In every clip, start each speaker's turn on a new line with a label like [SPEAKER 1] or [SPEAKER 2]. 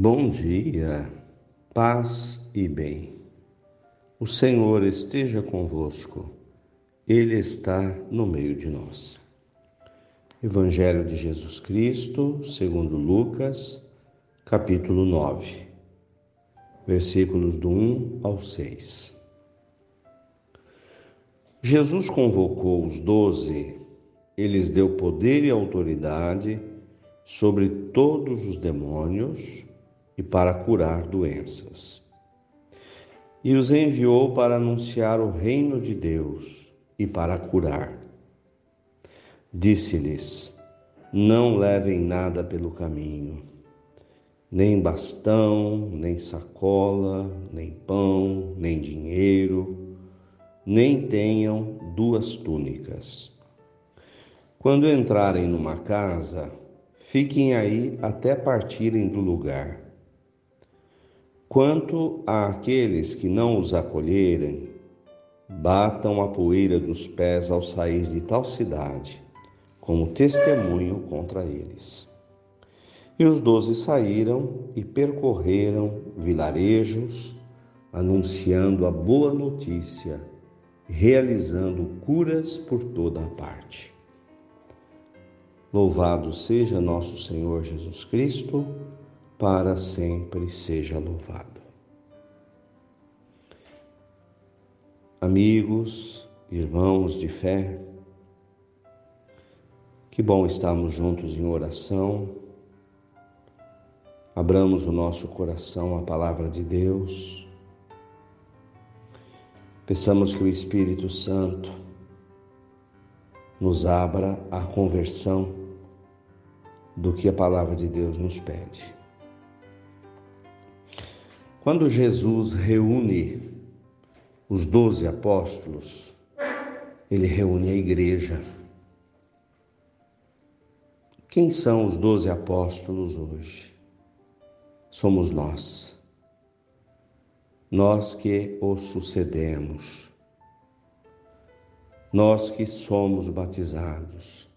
[SPEAKER 1] Bom dia, paz e bem. O Senhor esteja convosco, Ele está no meio de nós. Evangelho de Jesus Cristo, segundo Lucas, capítulo 9, versículos do 1 ao 6. Jesus convocou os doze, eles deu poder e autoridade sobre todos os demônios e para curar doenças. E os enviou para anunciar o reino de Deus e para curar. Disse-lhes: Não levem nada pelo caminho, nem bastão, nem sacola, nem pão, nem dinheiro, nem tenham duas túnicas. Quando entrarem numa casa, fiquem aí até partirem do lugar. Quanto àqueles que não os acolherem, batam a poeira dos pés ao sair de tal cidade, como testemunho contra eles. E os doze saíram e percorreram vilarejos, anunciando a boa notícia, realizando curas por toda a parte. Louvado seja nosso Senhor Jesus Cristo para sempre seja louvado. Amigos, irmãos de fé, que bom estarmos juntos em oração. Abramos o nosso coração à palavra de Deus. Peçamos que o Espírito Santo nos abra a conversão do que a palavra de Deus nos pede. Quando Jesus reúne os doze apóstolos, ele reúne a igreja. Quem são os doze apóstolos hoje? Somos nós. Nós que os sucedemos. Nós que somos batizados.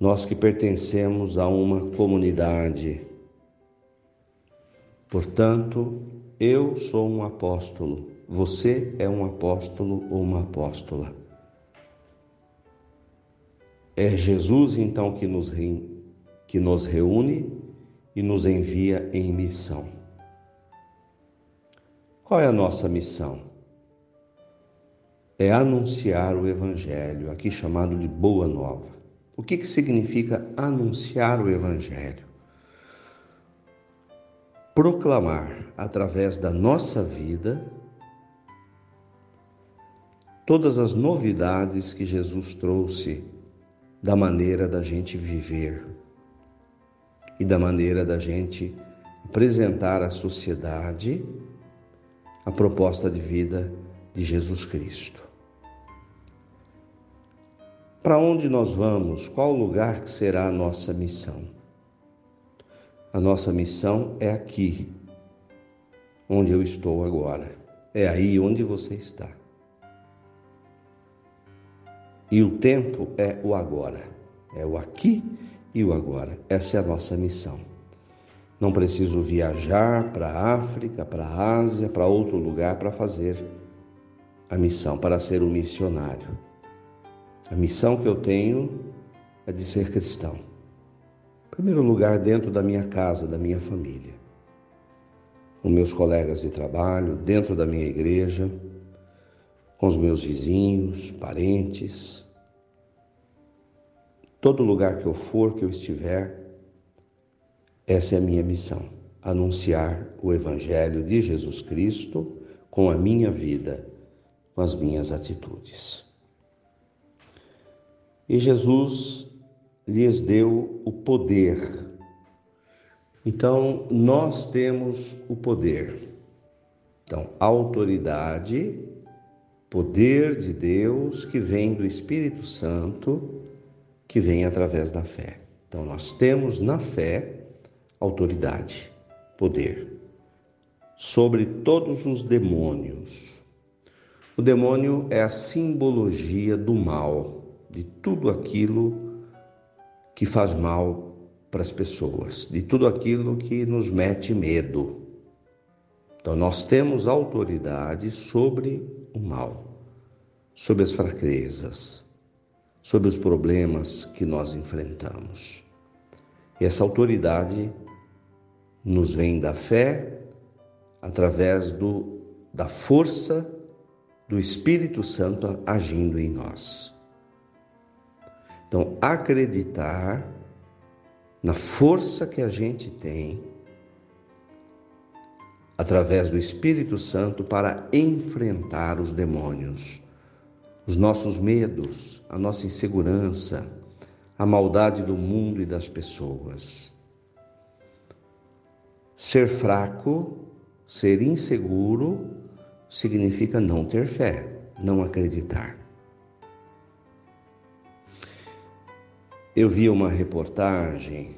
[SPEAKER 1] Nós que pertencemos a uma comunidade Portanto, eu sou um apóstolo, você é um apóstolo ou uma apóstola. É Jesus então que nos, que nos reúne e nos envia em missão. Qual é a nossa missão? É anunciar o Evangelho, aqui chamado de Boa Nova. O que, que significa anunciar o Evangelho? Proclamar através da nossa vida todas as novidades que Jesus trouxe da maneira da gente viver e da maneira da gente apresentar à sociedade a proposta de vida de Jesus Cristo. Para onde nós vamos? Qual lugar que será a nossa missão? A nossa missão é aqui, onde eu estou agora. É aí onde você está. E o tempo é o agora. É o aqui e o agora. Essa é a nossa missão. Não preciso viajar para a África, para a Ásia, para outro lugar para fazer a missão, para ser um missionário. A missão que eu tenho é de ser cristão primeiro lugar, dentro da minha casa, da minha família, com meus colegas de trabalho, dentro da minha igreja, com os meus vizinhos, parentes. Todo lugar que eu for, que eu estiver, essa é a minha missão: anunciar o Evangelho de Jesus Cristo com a minha vida, com as minhas atitudes. E Jesus lhes deu o poder. Então, nós temos o poder. Então, autoridade, poder de Deus que vem do Espírito Santo, que vem através da fé. Então, nós temos na fé autoridade, poder sobre todos os demônios. O demônio é a simbologia do mal, de tudo aquilo que faz mal para as pessoas, de tudo aquilo que nos mete medo. Então, nós temos autoridade sobre o mal, sobre as fraquezas, sobre os problemas que nós enfrentamos. E essa autoridade nos vem da fé através do, da força do Espírito Santo agindo em nós. Então, acreditar na força que a gente tem através do Espírito Santo para enfrentar os demônios, os nossos medos, a nossa insegurança, a maldade do mundo e das pessoas. Ser fraco, ser inseguro, significa não ter fé, não acreditar. Eu vi uma reportagem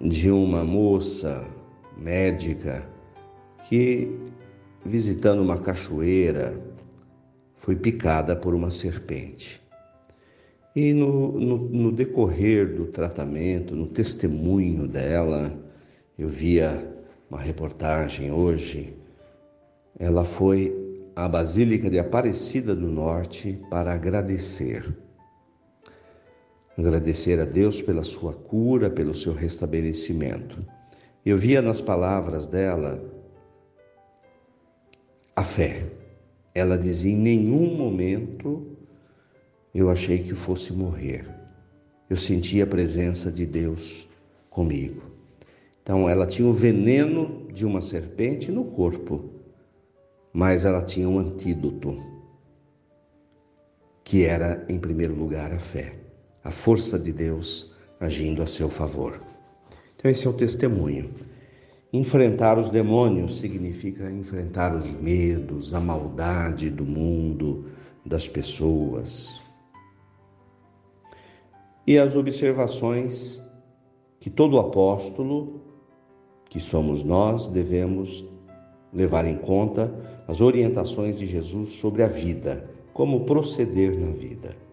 [SPEAKER 1] de uma moça médica que, visitando uma cachoeira, foi picada por uma serpente. E no, no, no, decorrer do tratamento, no testemunho dela, eu via uma reportagem hoje ela foi à Basílica de Aparecida do Norte para agradecer. Agradecer a Deus pela sua cura, pelo seu restabelecimento. Eu via nas palavras dela a fé. Ela dizia: em nenhum momento eu achei que fosse morrer. Eu sentia a presença de Deus comigo. Então ela tinha o veneno de uma serpente no corpo, mas ela tinha um antídoto, que era, em primeiro lugar, a fé, a força de Deus agindo a seu favor. Então, esse é o testemunho. Enfrentar os demônios significa enfrentar os medos, a maldade do mundo, das pessoas. E as observações que todo apóstolo, que somos nós, devemos levar em conta as orientações de Jesus sobre a vida, como proceder na vida.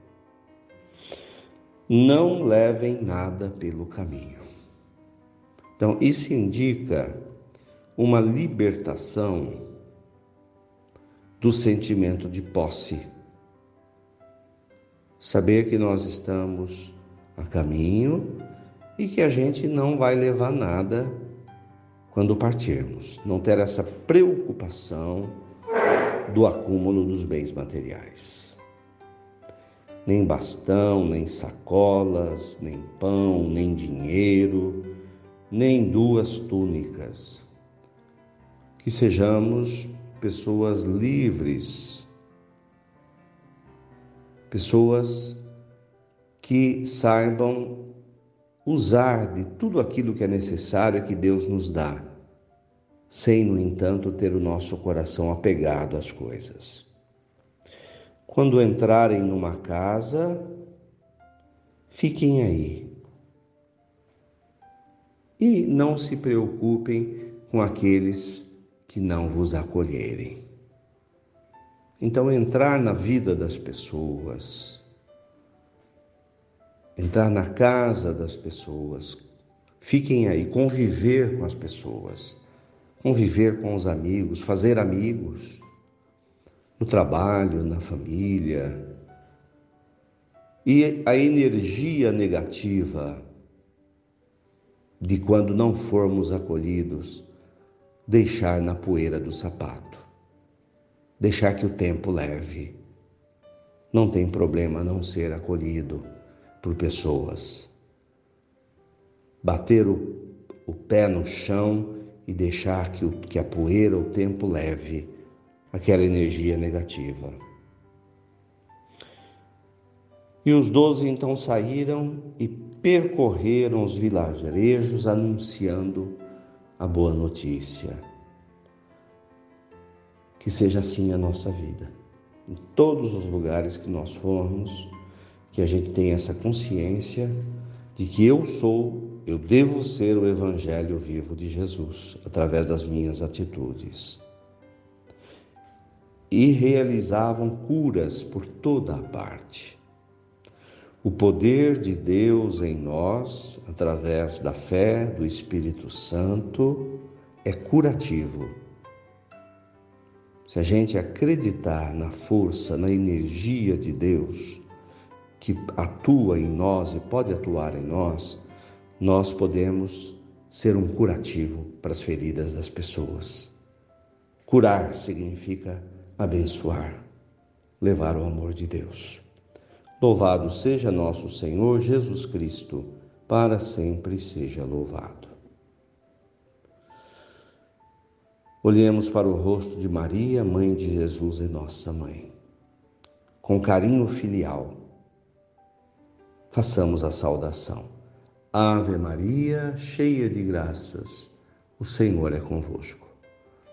[SPEAKER 1] Não levem nada pelo caminho. Então, isso indica uma libertação do sentimento de posse. Saber que nós estamos a caminho e que a gente não vai levar nada quando partirmos. Não ter essa preocupação do acúmulo dos bens materiais. Nem bastão, nem sacolas, nem pão, nem dinheiro, nem duas túnicas. Que sejamos pessoas livres, pessoas que saibam usar de tudo aquilo que é necessário que Deus nos dá, sem, no entanto, ter o nosso coração apegado às coisas. Quando entrarem numa casa, fiquem aí. E não se preocupem com aqueles que não vos acolherem. Então, entrar na vida das pessoas, entrar na casa das pessoas, fiquem aí, conviver com as pessoas, conviver com os amigos, fazer amigos no trabalho, na família. E a energia negativa de quando não formos acolhidos, deixar na poeira do sapato, deixar que o tempo leve. Não tem problema não ser acolhido por pessoas. Bater o, o pé no chão e deixar que, o, que a poeira, o tempo leve aquela energia negativa. E os doze então saíram e percorreram os vilarejos anunciando a boa notícia. Que seja assim a nossa vida. Em todos os lugares que nós formos, que a gente tenha essa consciência de que eu sou, eu devo ser o evangelho vivo de Jesus através das minhas atitudes. E realizavam curas por toda a parte. O poder de Deus em nós, através da fé do Espírito Santo, é curativo. Se a gente acreditar na força, na energia de Deus, que atua em nós e pode atuar em nós, nós podemos ser um curativo para as feridas das pessoas. Curar significa abençoar, levar o amor de Deus. Louvado seja nosso Senhor Jesus Cristo, para sempre seja louvado. Olhemos para o rosto de Maria, mãe de Jesus e nossa mãe. Com carinho filial, façamos a saudação. Ave Maria, cheia de graças, o Senhor é convosco.